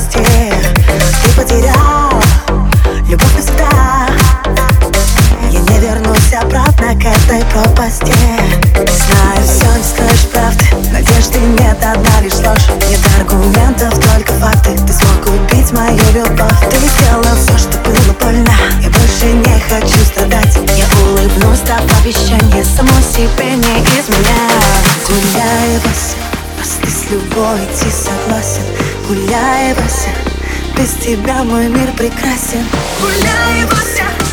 страсти Ты потерял любовь навсегда. Я не вернусь обратно к этой пропасти. Знаю все, не скажешь правды Надежды нет, одна лишь ложь. Нет аргументов, только факты. Ты смог убить мою любовь. Ты сделал все, что было больно. Я больше не хочу страдать. Я улыбнусь, дав обещание Самой себе не изменять. Гуляю вас, раз ты с любой идти согласен. Гуляй, Вася Без тебя мой мир прекрасен. Гуляй, Вася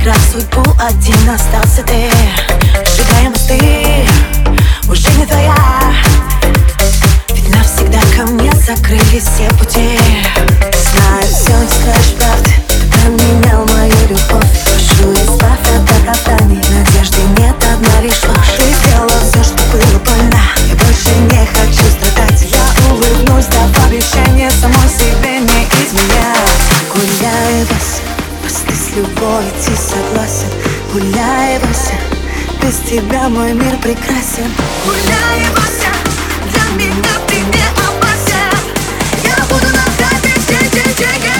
И проиграв судьбу один остался ты. Сжигаем мосты, уже не твоя. Ведь навсегда ко мне закрылись все пути идти согласен Гуляй, Вася Без тебя мой мир прекрасен Гуляй, Вася, для меня ты не опасен Я буду на хайпе, деньги, деньги,